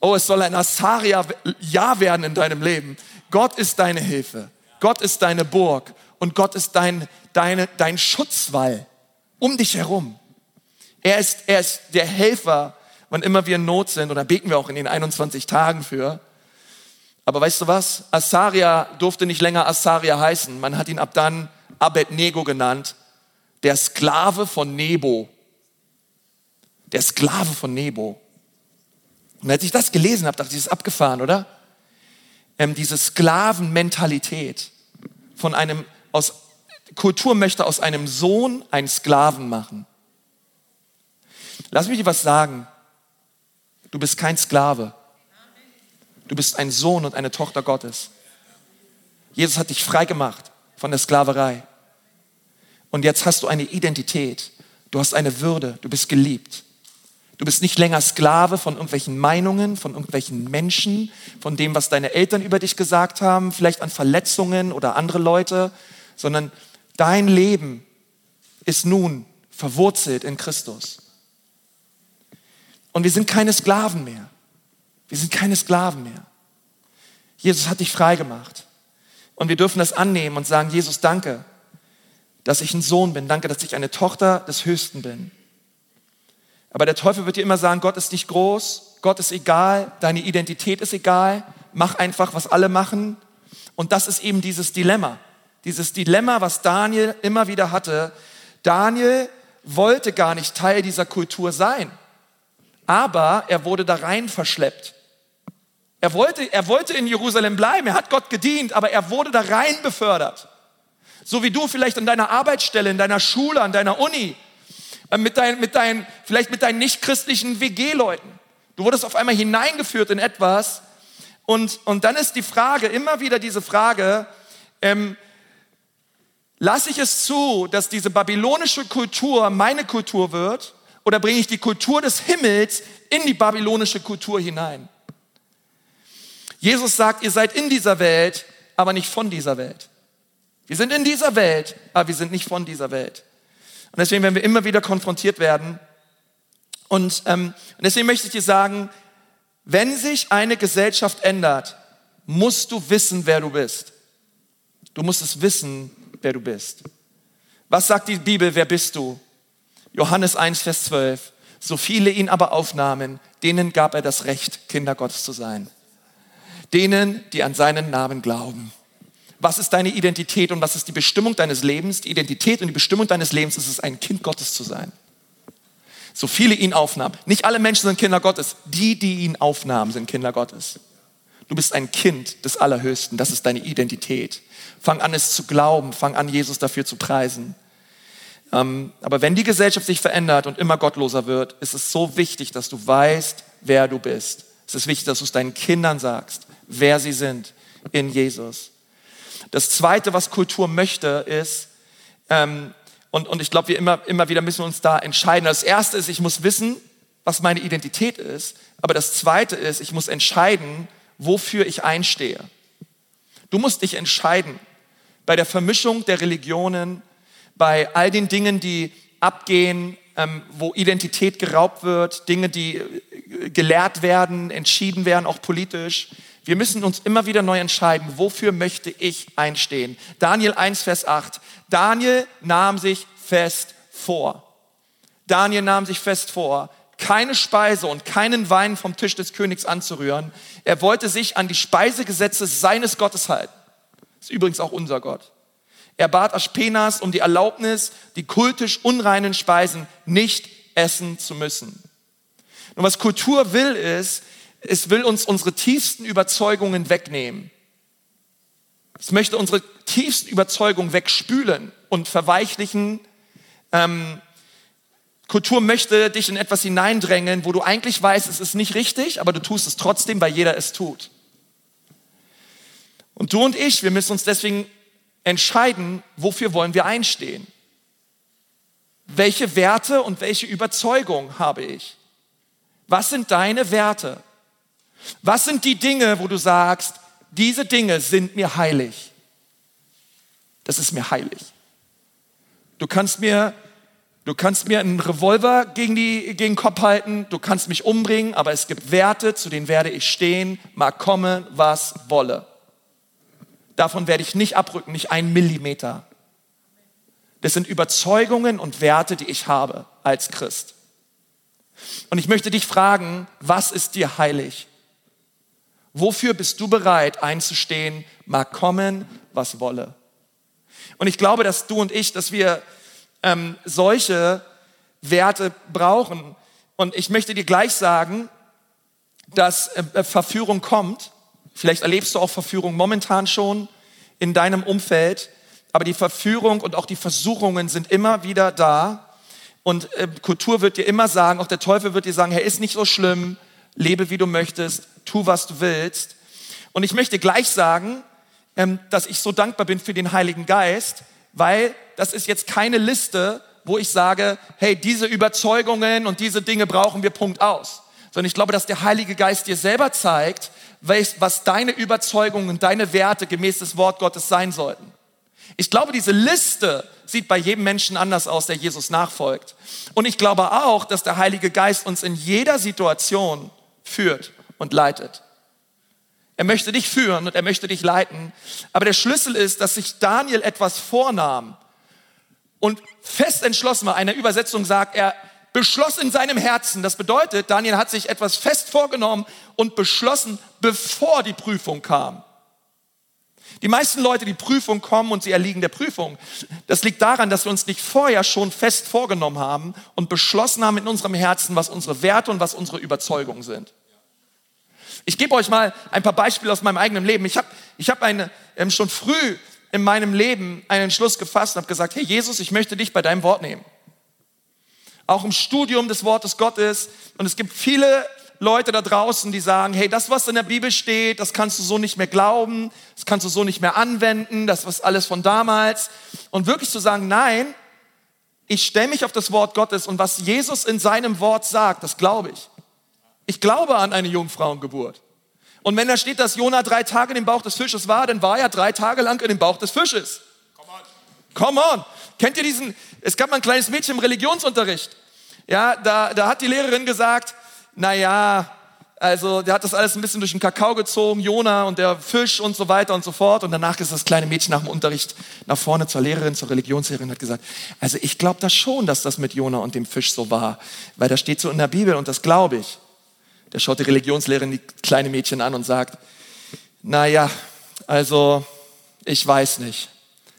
Oh, es soll ein Asaria-Jahr werden in deinem Leben. Gott ist deine Hilfe. Gott ist deine Burg. Und Gott ist dein, deine, dein Schutzwall um dich herum. Er ist, er ist der Helfer, wann immer wir in Not sind. Oder beten wir auch in den 21 Tagen für. Aber weißt du was? Asaria durfte nicht länger Asaria heißen. Man hat ihn ab dann Abednego genannt. Der Sklave von Nebo. Der Sklave von Nebo. Und als ich das gelesen habe, dachte ich, das ist abgefahren, oder? Ähm, diese Sklavenmentalität von einem, aus, Kultur möchte aus einem Sohn einen Sklaven machen. Lass mich dir was sagen. Du bist kein Sklave. Du bist ein Sohn und eine Tochter Gottes. Jesus hat dich frei gemacht von der Sklaverei. Und jetzt hast du eine Identität. Du hast eine Würde. Du bist geliebt. Du bist nicht länger Sklave von irgendwelchen Meinungen, von irgendwelchen Menschen, von dem, was deine Eltern über dich gesagt haben, vielleicht an Verletzungen oder andere Leute, sondern dein Leben ist nun verwurzelt in Christus. Und wir sind keine Sklaven mehr. Wir sind keine Sklaven mehr. Jesus hat dich frei gemacht. Und wir dürfen das annehmen und sagen, Jesus, danke, dass ich ein Sohn bin. Danke, dass ich eine Tochter des Höchsten bin. Aber der Teufel wird dir immer sagen, Gott ist nicht groß, Gott ist egal, deine Identität ist egal, mach einfach, was alle machen. Und das ist eben dieses Dilemma. Dieses Dilemma, was Daniel immer wieder hatte. Daniel wollte gar nicht Teil dieser Kultur sein, aber er wurde da rein verschleppt. Er wollte, er wollte in Jerusalem bleiben, er hat Gott gedient, aber er wurde da rein befördert. So wie du vielleicht an deiner Arbeitsstelle, in deiner Schule, an deiner Uni, mit deinen, mit deinen, vielleicht mit deinen nichtchristlichen WG-Leuten. Du wurdest auf einmal hineingeführt in etwas. Und, und dann ist die Frage, immer wieder diese Frage, ähm, lasse ich es zu, dass diese babylonische Kultur meine Kultur wird? Oder bringe ich die Kultur des Himmels in die babylonische Kultur hinein? Jesus sagt, ihr seid in dieser Welt, aber nicht von dieser Welt. Wir sind in dieser Welt, aber wir sind nicht von dieser Welt. Und deswegen werden wir immer wieder konfrontiert werden. Und, ähm, deswegen möchte ich dir sagen, Wenn sich eine Gesellschaft ändert, musst du wissen, wer du bist. Du musst es wissen, wer du bist. Was sagt die Bibel, wer bist du? Johannes 1, Vers 12. So viele ihn aber aufnahmen, denen gab er das Recht, Kinder Gottes zu sein. Denen, die an seinen Namen glauben. Was ist deine Identität und was ist die Bestimmung deines Lebens? Die Identität und die Bestimmung deines Lebens ist es, ein Kind Gottes zu sein. So viele ihn aufnahmen. Nicht alle Menschen sind Kinder Gottes. Die, die ihn aufnahmen, sind Kinder Gottes. Du bist ein Kind des Allerhöchsten. Das ist deine Identität. Fang an, es zu glauben. Fang an, Jesus dafür zu preisen. Ähm, aber wenn die Gesellschaft sich verändert und immer gottloser wird, ist es so wichtig, dass du weißt, wer du bist. Es ist wichtig, dass du es deinen Kindern sagst, wer sie sind in Jesus. Das Zweite, was Kultur möchte, ist, ähm, und, und ich glaube, wir immer, immer wieder müssen uns da entscheiden. Das Erste ist, ich muss wissen, was meine Identität ist. Aber das Zweite ist, ich muss entscheiden, wofür ich einstehe. Du musst dich entscheiden bei der Vermischung der Religionen, bei all den Dingen, die abgehen, ähm, wo Identität geraubt wird, Dinge, die äh, gelehrt werden, entschieden werden, auch politisch. Wir müssen uns immer wieder neu entscheiden, wofür möchte ich einstehen. Daniel 1, Vers 8. Daniel nahm sich fest vor. Daniel nahm sich fest vor, keine Speise und keinen Wein vom Tisch des Königs anzurühren. Er wollte sich an die Speisegesetze seines Gottes halten. Das ist übrigens auch unser Gott. Er bat Aspenas um die Erlaubnis, die kultisch unreinen Speisen nicht essen zu müssen. Und was Kultur will, ist, es will uns unsere tiefsten Überzeugungen wegnehmen. Es möchte unsere tiefsten Überzeugungen wegspülen und verweichlichen. Ähm, Kultur möchte dich in etwas hineindrängen, wo du eigentlich weißt, es ist nicht richtig, aber du tust es trotzdem, weil jeder es tut. Und du und ich, wir müssen uns deswegen entscheiden, wofür wollen wir einstehen. Welche Werte und welche Überzeugung habe ich? Was sind deine Werte? Was sind die Dinge, wo du sagst, diese Dinge sind mir heilig? Das ist mir heilig. Du kannst mir, du kannst mir einen Revolver gegen, die, gegen den Kopf halten, du kannst mich umbringen, aber es gibt Werte, zu denen werde ich stehen, mag kommen, was wolle. Davon werde ich nicht abrücken, nicht einen Millimeter. Das sind Überzeugungen und Werte, die ich habe als Christ. Und ich möchte dich fragen, was ist dir heilig? Wofür bist du bereit einzustehen, mag kommen, was wolle? Und ich glaube, dass du und ich, dass wir ähm, solche Werte brauchen. Und ich möchte dir gleich sagen, dass äh, Verführung kommt. Vielleicht erlebst du auch Verführung momentan schon in deinem Umfeld. Aber die Verführung und auch die Versuchungen sind immer wieder da. Und äh, Kultur wird dir immer sagen, auch der Teufel wird dir sagen, hey, ist nicht so schlimm, lebe wie du möchtest, tu was du willst. Und ich möchte gleich sagen, ähm, dass ich so dankbar bin für den Heiligen Geist, weil das ist jetzt keine Liste, wo ich sage, hey, diese Überzeugungen und diese Dinge brauchen wir Punkt aus. Sondern ich glaube, dass der Heilige Geist dir selber zeigt, was deine Überzeugungen, deine Werte gemäß des Wort Gottes sein sollten. Ich glaube, diese Liste sieht bei jedem Menschen anders aus, der Jesus nachfolgt. Und ich glaube auch, dass der Heilige Geist uns in jeder Situation führt und leitet. Er möchte dich führen und er möchte dich leiten. Aber der Schlüssel ist, dass sich Daniel etwas vornahm und fest entschlossen war. Eine Übersetzung sagt, er beschloss in seinem Herzen. Das bedeutet, Daniel hat sich etwas fest vorgenommen und beschlossen, bevor die Prüfung kam. Die meisten Leute, die Prüfung kommen und sie erliegen der Prüfung, das liegt daran, dass wir uns nicht vorher schon fest vorgenommen haben und beschlossen haben in unserem Herzen, was unsere Werte und was unsere Überzeugungen sind. Ich gebe euch mal ein paar Beispiele aus meinem eigenen Leben. Ich habe ich hab eine, ähm, schon früh in meinem Leben einen Entschluss gefasst und habe gesagt, hey Jesus, ich möchte dich bei deinem Wort nehmen. Auch im Studium des Wortes Gottes. Und es gibt viele Leute da draußen, die sagen, hey, das, was in der Bibel steht, das kannst du so nicht mehr glauben, das kannst du so nicht mehr anwenden, das ist alles von damals. Und wirklich zu sagen, nein, ich stelle mich auf das Wort Gottes und was Jesus in seinem Wort sagt, das glaube ich. Ich glaube an eine Jungfrauengeburt. Und wenn da steht, dass Jona drei Tage in dem Bauch des Fisches war, dann war er drei Tage lang in dem Bauch des Fisches. Come on. Come on. Kennt ihr diesen, es gab mal ein kleines Mädchen im Religionsunterricht. Ja, da, da hat die Lehrerin gesagt, na ja, Also der hat das alles ein bisschen durch den Kakao gezogen, Jona und der Fisch und so weiter und so fort. Und danach ist das kleine Mädchen nach dem Unterricht nach vorne zur Lehrerin, zur Religionslehrerin hat gesagt, also ich glaube das schon, dass das mit Jona und dem Fisch so war, weil das steht so in der Bibel und das glaube ich. Der schaut die Religionslehrerin die kleine Mädchen an und sagt, naja, also ich weiß nicht.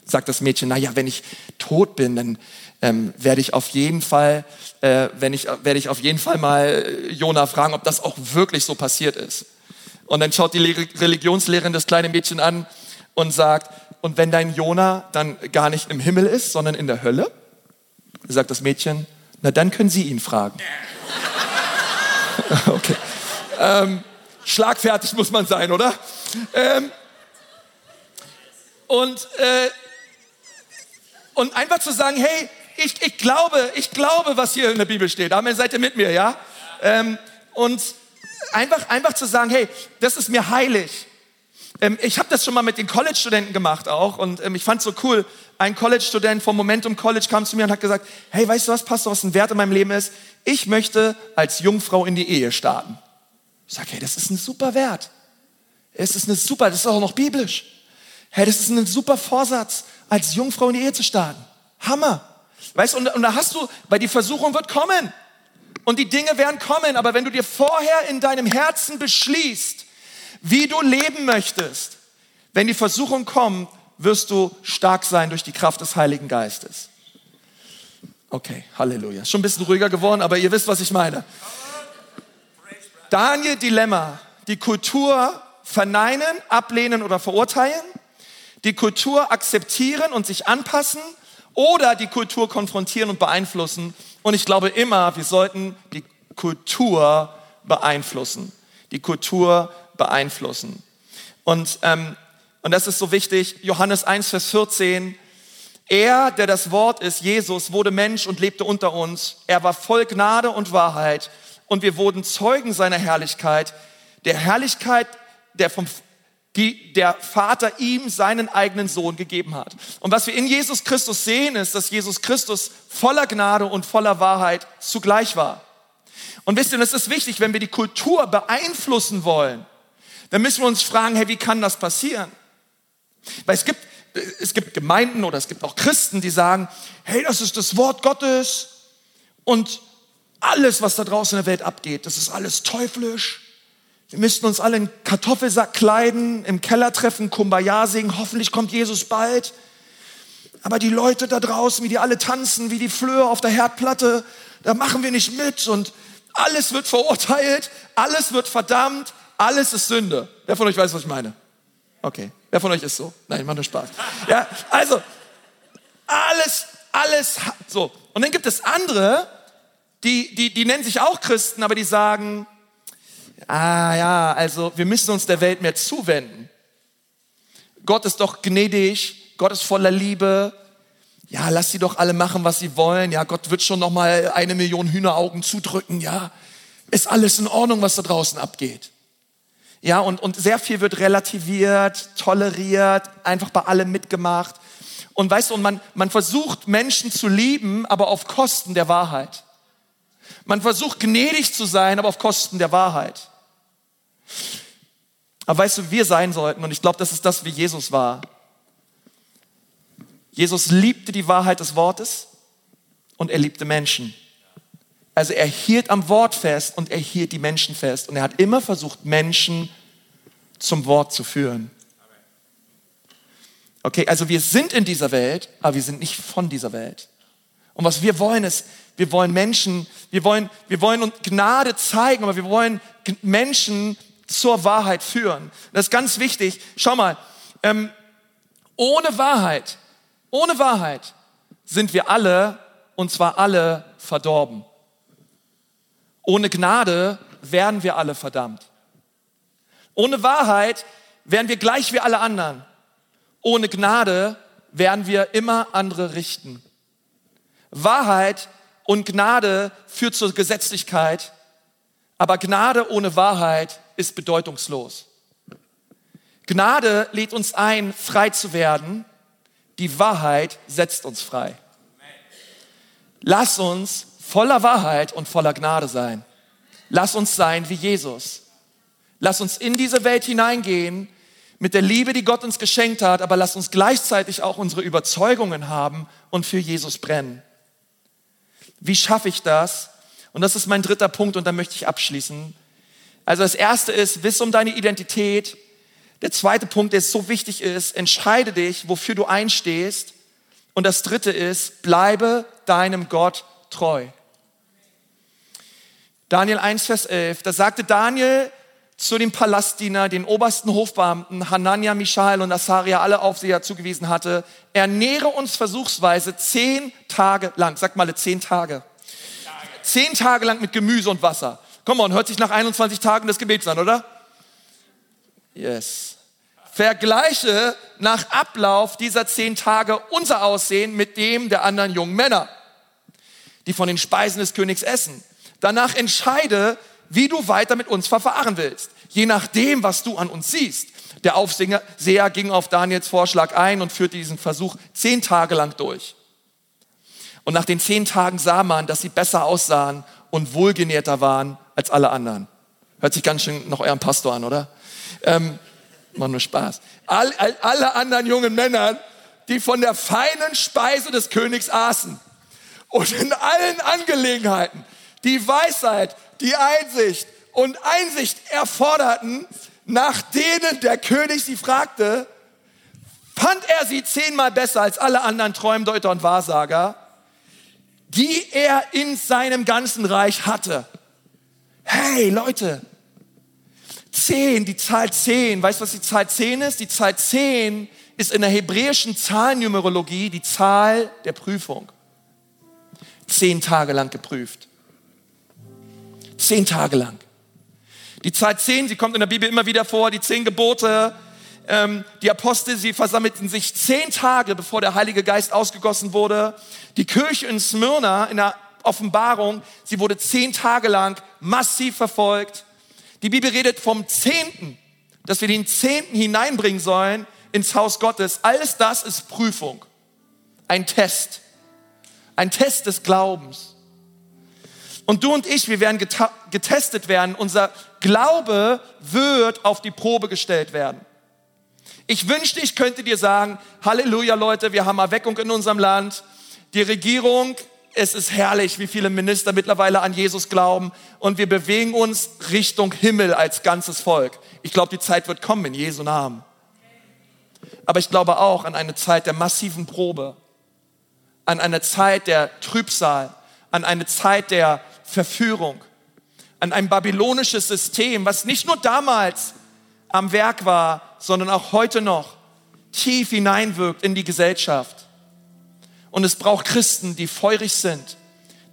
Sagt das Mädchen, naja, wenn ich tot bin, dann ähm, werde ich auf jeden Fall, äh, wenn ich, werde ich auf jeden Fall mal äh, Jona fragen, ob das auch wirklich so passiert ist. Und dann schaut die Religionslehrerin das kleine Mädchen an und sagt, und wenn dein Jona dann gar nicht im Himmel ist, sondern in der Hölle, sagt das Mädchen, na dann können Sie ihn fragen. okay. Ähm, schlagfertig muss man sein, oder? Ähm, und, äh, und einfach zu sagen, hey, ich, ich glaube, ich glaube, was hier in der Bibel steht. Amen, seid ihr mit mir, ja? Ähm, und einfach, einfach zu sagen, hey, das ist mir heilig. Ähm, ich habe das schon mal mit den College-Studenten gemacht auch und ähm, ich fand es so cool. Ein College-Student vom Momentum College kam zu mir und hat gesagt, hey, weißt du was, Pastor, was ein Wert in meinem Leben ist? Ich möchte als Jungfrau in die Ehe starten. Ich sage, hey, das ist ein super Wert. Es ist eine super, das ist auch noch biblisch. Hey, das ist ein super Vorsatz, als Jungfrau in die Ehe zu starten. Hammer. Weißt du, und, und da hast du, weil die Versuchung wird kommen. Und die Dinge werden kommen. Aber wenn du dir vorher in deinem Herzen beschließt, wie du leben möchtest, wenn die Versuchung kommt, wirst du stark sein durch die Kraft des Heiligen Geistes. Okay, Halleluja. Schon ein bisschen ruhiger geworden, aber ihr wisst, was ich meine. Daniel Dilemma. Die Kultur verneinen, ablehnen oder verurteilen. Die Kultur akzeptieren und sich anpassen oder die Kultur konfrontieren und beeinflussen. Und ich glaube immer, wir sollten die Kultur beeinflussen. Die Kultur beeinflussen. Und, ähm, und das ist so wichtig. Johannes 1, Vers 14. Er, der das Wort ist, Jesus, wurde Mensch und lebte unter uns. Er war voll Gnade und Wahrheit. Und wir wurden Zeugen seiner Herrlichkeit. Der Herrlichkeit, der vom die der Vater ihm seinen eigenen Sohn gegeben hat. Und was wir in Jesus Christus sehen, ist, dass Jesus Christus voller Gnade und voller Wahrheit zugleich war. Und wisst ihr, das ist wichtig, wenn wir die Kultur beeinflussen wollen, dann müssen wir uns fragen, hey, wie kann das passieren? Weil es gibt, es gibt Gemeinden oder es gibt auch Christen, die sagen, hey, das ist das Wort Gottes und alles, was da draußen in der Welt abgeht, das ist alles teuflisch wir müssten uns alle in Kartoffelsack kleiden, im Keller treffen, Kumbaya singen, hoffentlich kommt Jesus bald. Aber die Leute da draußen, wie die alle tanzen, wie die Flöhe auf der Herdplatte, da machen wir nicht mit und alles wird verurteilt, alles wird verdammt, alles ist Sünde. Wer von euch weiß, was ich meine? Okay. Wer von euch ist so? Nein, macht nur Spaß. Ja, also, alles, alles, so. Und dann gibt es andere, die, die, die nennen sich auch Christen, aber die sagen, ah ja, also wir müssen uns der Welt mehr zuwenden. Gott ist doch gnädig, Gott ist voller Liebe. Ja, lass sie doch alle machen, was sie wollen. Ja, Gott wird schon noch mal eine Million Hühneraugen zudrücken. Ja, ist alles in Ordnung, was da draußen abgeht. Ja, und, und sehr viel wird relativiert, toleriert, einfach bei allem mitgemacht. Und weißt du, und man, man versucht Menschen zu lieben, aber auf Kosten der Wahrheit. Man versucht gnädig zu sein, aber auf Kosten der Wahrheit. Aber weißt du, wir sein sollten, und ich glaube, das ist das, wie Jesus war. Jesus liebte die Wahrheit des Wortes und er liebte Menschen. Also er hielt am Wort fest und er hielt die Menschen fest. Und er hat immer versucht, Menschen zum Wort zu führen. Okay, also wir sind in dieser Welt, aber wir sind nicht von dieser Welt. Und was wir wollen ist, wir wollen Menschen, wir wollen, wir wollen uns Gnade zeigen, aber wir wollen Menschen zur Wahrheit führen. Das ist ganz wichtig. Schau mal, ähm, ohne Wahrheit, ohne Wahrheit sind wir alle, und zwar alle, verdorben. Ohne Gnade werden wir alle verdammt. Ohne Wahrheit wären wir gleich wie alle anderen. Ohne Gnade werden wir immer andere richten. Wahrheit und Gnade führt zur Gesetzlichkeit, aber Gnade ohne Wahrheit ist bedeutungslos. Gnade lädt uns ein, frei zu werden. Die Wahrheit setzt uns frei. Lass uns voller Wahrheit und voller Gnade sein. Lass uns sein wie Jesus. Lass uns in diese Welt hineingehen mit der Liebe, die Gott uns geschenkt hat, aber lass uns gleichzeitig auch unsere Überzeugungen haben und für Jesus brennen. Wie schaffe ich das? Und das ist mein dritter Punkt und da möchte ich abschließen. Also das erste ist, wiss um deine Identität. Der zweite Punkt, der so wichtig ist, entscheide dich, wofür du einstehst. Und das dritte ist, bleibe deinem Gott treu. Daniel 1, Vers 11, da sagte Daniel zu dem Palastdiener, den obersten Hofbeamten, Hanania, Michael und Asaria, alle Aufseher zugewiesen hatte, ernähre uns versuchsweise zehn Tage lang, sag mal zehn Tage, zehn Tage lang mit Gemüse und Wasser. Komm on, hört sich nach 21 Tagen des Gebets an, oder? Yes. Vergleiche nach Ablauf dieser zehn Tage unser Aussehen mit dem der anderen jungen Männer, die von den Speisen des Königs essen. Danach entscheide, wie du weiter mit uns verfahren willst, je nachdem, was du an uns siehst. Der Aufseher ging auf Daniels Vorschlag ein und führte diesen Versuch zehn Tage lang durch. Und nach den zehn Tagen sah man, dass sie besser aussahen und wohlgenährter waren als alle anderen. Hört sich ganz schön nach eurem Pastor an, oder? Ähm, macht nur Spaß. All, all, alle anderen jungen Männer, die von der feinen Speise des Königs aßen und in allen Angelegenheiten die Weisheit, die Einsicht und Einsicht erforderten, nach denen der König sie fragte, fand er sie zehnmal besser als alle anderen Träumdeuter und Wahrsager, die er in seinem ganzen Reich hatte. Hey Leute, zehn, die Zahl zehn, weißt du, was die Zahl zehn ist? Die Zahl zehn ist in der hebräischen Zahlnumerologie die Zahl der Prüfung. Zehn Tage lang geprüft. Zehn Tage lang. Die Zahl zehn, sie kommt in der Bibel immer wieder vor, die zehn Gebote. Ähm, die Apostel, sie versammelten sich zehn Tage, bevor der Heilige Geist ausgegossen wurde. Die Kirche in Smyrna, in der Offenbarung, sie wurde zehn Tage lang massiv verfolgt. Die Bibel redet vom Zehnten, dass wir den Zehnten hineinbringen sollen ins Haus Gottes. Alles das ist Prüfung, ein Test, ein Test des Glaubens. Und du und ich, wir werden getestet werden. Unser Glaube wird auf die Probe gestellt werden. Ich wünschte, ich könnte dir sagen, Halleluja Leute, wir haben Erweckung in unserem Land. Die Regierung, es ist herrlich, wie viele Minister mittlerweile an Jesus glauben. Und wir bewegen uns Richtung Himmel als ganzes Volk. Ich glaube, die Zeit wird kommen in Jesu Namen. Aber ich glaube auch an eine Zeit der massiven Probe, an eine Zeit der Trübsal, an eine Zeit der Verführung, an ein babylonisches System, was nicht nur damals am Werk war, sondern auch heute noch tief hineinwirkt in die Gesellschaft. Und es braucht Christen, die feurig sind,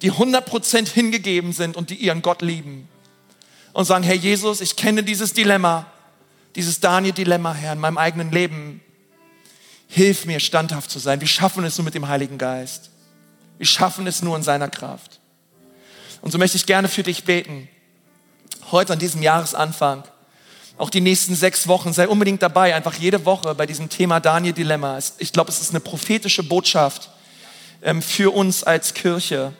die 100% hingegeben sind und die ihren Gott lieben. Und sagen, Herr Jesus, ich kenne dieses Dilemma, dieses Daniel-Dilemma, Herr, in meinem eigenen Leben. Hilf mir, standhaft zu sein. Wir schaffen es nur mit dem Heiligen Geist. Wir schaffen es nur in seiner Kraft. Und so möchte ich gerne für dich beten. Heute an diesem Jahresanfang. Auch die nächsten sechs Wochen. Sei unbedingt dabei. Einfach jede Woche bei diesem Thema Daniel Dilemma. Ich glaube, es ist eine prophetische Botschaft ähm, für uns als Kirche.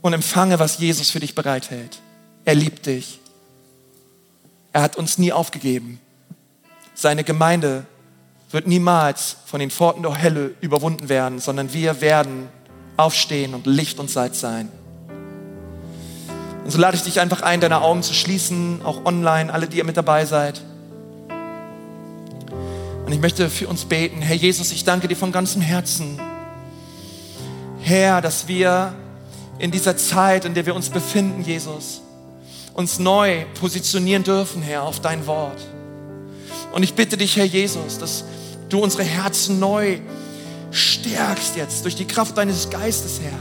Und empfange, was Jesus für dich bereithält. Er liebt dich. Er hat uns nie aufgegeben. Seine Gemeinde wird niemals von den Pforten der Hölle überwunden werden, sondern wir werden aufstehen und Licht und Salz sein. Und so lade ich dich einfach ein, deine Augen zu schließen, auch online, alle, die ihr mit dabei seid. Und ich möchte für uns beten. Herr Jesus, ich danke dir von ganzem Herzen. Herr, dass wir in dieser Zeit, in der wir uns befinden, Jesus, uns neu positionieren dürfen, Herr, auf dein Wort. Und ich bitte dich, Herr Jesus, dass du unsere Herzen neu stärkst jetzt durch die Kraft deines Geistes, Herr.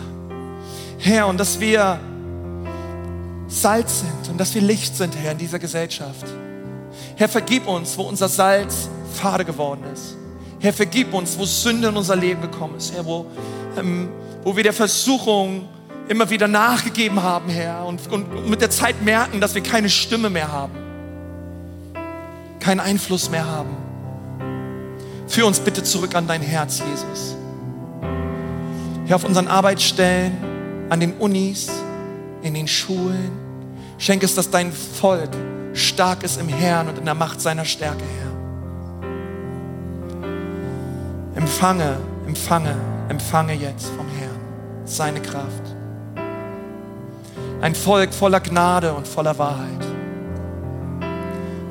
Herr, und dass wir Salz sind und dass wir Licht sind, Herr, in dieser Gesellschaft. Herr, vergib uns, wo unser Salz fade geworden ist. Herr, vergib uns, wo Sünde in unser Leben gekommen ist, Herr, wo, ähm, wo wir der Versuchung immer wieder nachgegeben haben, Herr, und, und mit der Zeit merken, dass wir keine Stimme mehr haben, keinen Einfluss mehr haben. Führ uns bitte zurück an dein Herz, Jesus. Hier auf unseren Arbeitsstellen, an den Unis, in den Schulen, Schenk es, dass dein Volk stark ist im Herrn und in der Macht seiner Stärke, Herr. Empfange, empfange, empfange jetzt vom Herrn seine Kraft. Ein Volk voller Gnade und voller Wahrheit.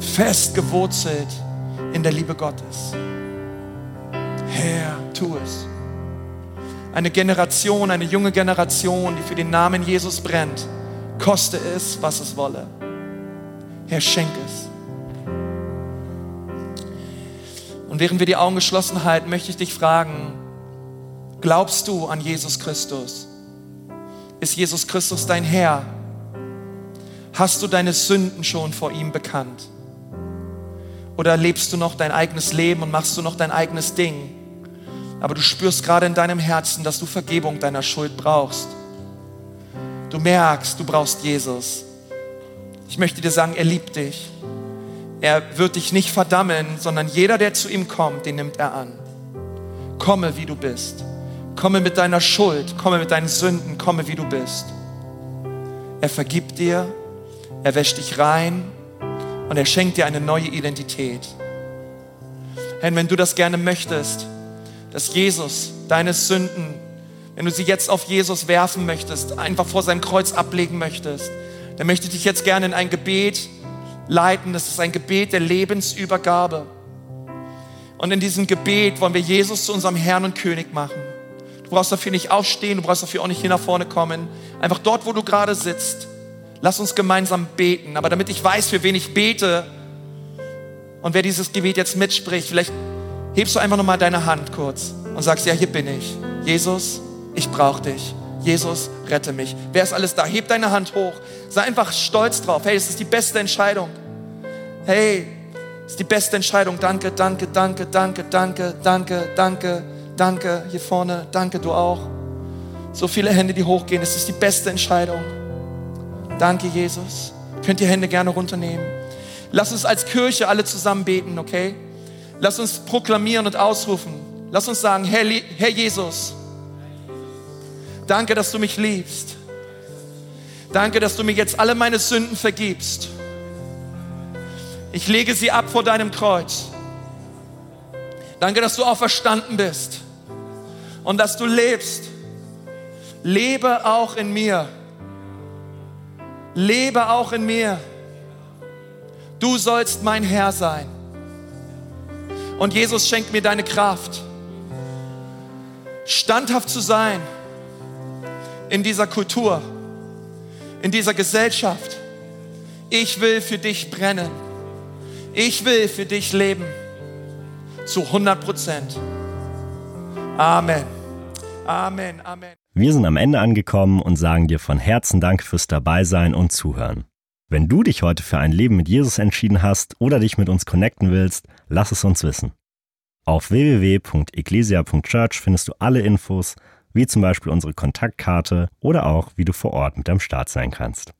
Fest gewurzelt in der Liebe Gottes. Herr, tu es. Eine Generation, eine junge Generation, die für den Namen Jesus brennt, koste es, was es wolle. Herr, schenk es. Und während wir die Augen geschlossen halten, möchte ich dich fragen, glaubst du an Jesus Christus? Ist Jesus Christus dein Herr? Hast du deine Sünden schon vor ihm bekannt? Oder lebst du noch dein eigenes Leben und machst du noch dein eigenes Ding? Aber du spürst gerade in deinem Herzen, dass du Vergebung deiner Schuld brauchst. Du merkst, du brauchst Jesus. Ich möchte dir sagen, er liebt dich. Er wird dich nicht verdammen, sondern jeder, der zu ihm kommt, den nimmt er an. Komme, wie du bist. Komme mit deiner Schuld, komme mit deinen Sünden, komme, wie du bist. Er vergibt dir, er wäscht dich rein und er schenkt dir eine neue Identität. Herr, wenn du das gerne möchtest, dass Jesus deine Sünden, wenn du sie jetzt auf Jesus werfen möchtest, einfach vor seinem Kreuz ablegen möchtest, dann möchte ich dich jetzt gerne in ein Gebet leiten. Das ist ein Gebet der Lebensübergabe. Und in diesem Gebet wollen wir Jesus zu unserem Herrn und König machen. Du brauchst dafür nicht aufstehen, du brauchst dafür auch nicht hier nach vorne kommen. Einfach dort, wo du gerade sitzt, lass uns gemeinsam beten. Aber damit ich weiß, für wen ich bete und wer dieses Gebet jetzt mitspricht, vielleicht hebst du einfach nochmal deine Hand kurz und sagst, ja, hier bin ich. Jesus, ich brauche dich. Jesus, rette mich. Wer ist alles da? Heb deine Hand hoch. Sei einfach stolz drauf. Hey, es ist die beste Entscheidung. Hey, es ist die beste Entscheidung. Danke, danke, danke, danke, danke, danke, danke, danke. Hier vorne, danke du auch. So viele Hände, die hochgehen. Es ist die beste Entscheidung. Danke, Jesus. Könnt ihr Hände gerne runternehmen. Lass uns als Kirche alle zusammen beten, okay? Lass uns proklamieren und ausrufen. Lass uns sagen, Herr, Herr Jesus, Danke, dass du mich liebst. Danke, dass du mir jetzt alle meine Sünden vergibst. Ich lege sie ab vor deinem Kreuz. Danke, dass du auch verstanden bist und dass du lebst. Lebe auch in mir. Lebe auch in mir. Du sollst mein Herr sein. Und Jesus schenkt mir deine Kraft, standhaft zu sein in dieser Kultur, in dieser Gesellschaft. Ich will für dich brennen. Ich will für dich leben. Zu 100 Prozent. Amen. Amen. Amen. Wir sind am Ende angekommen und sagen dir von Herzen Dank fürs Dabeisein und Zuhören. Wenn du dich heute für ein Leben mit Jesus entschieden hast oder dich mit uns connecten willst, lass es uns wissen. Auf www.ecclesia.church findest du alle Infos wie zum Beispiel unsere Kontaktkarte oder auch, wie du vor Ort mit am Start sein kannst.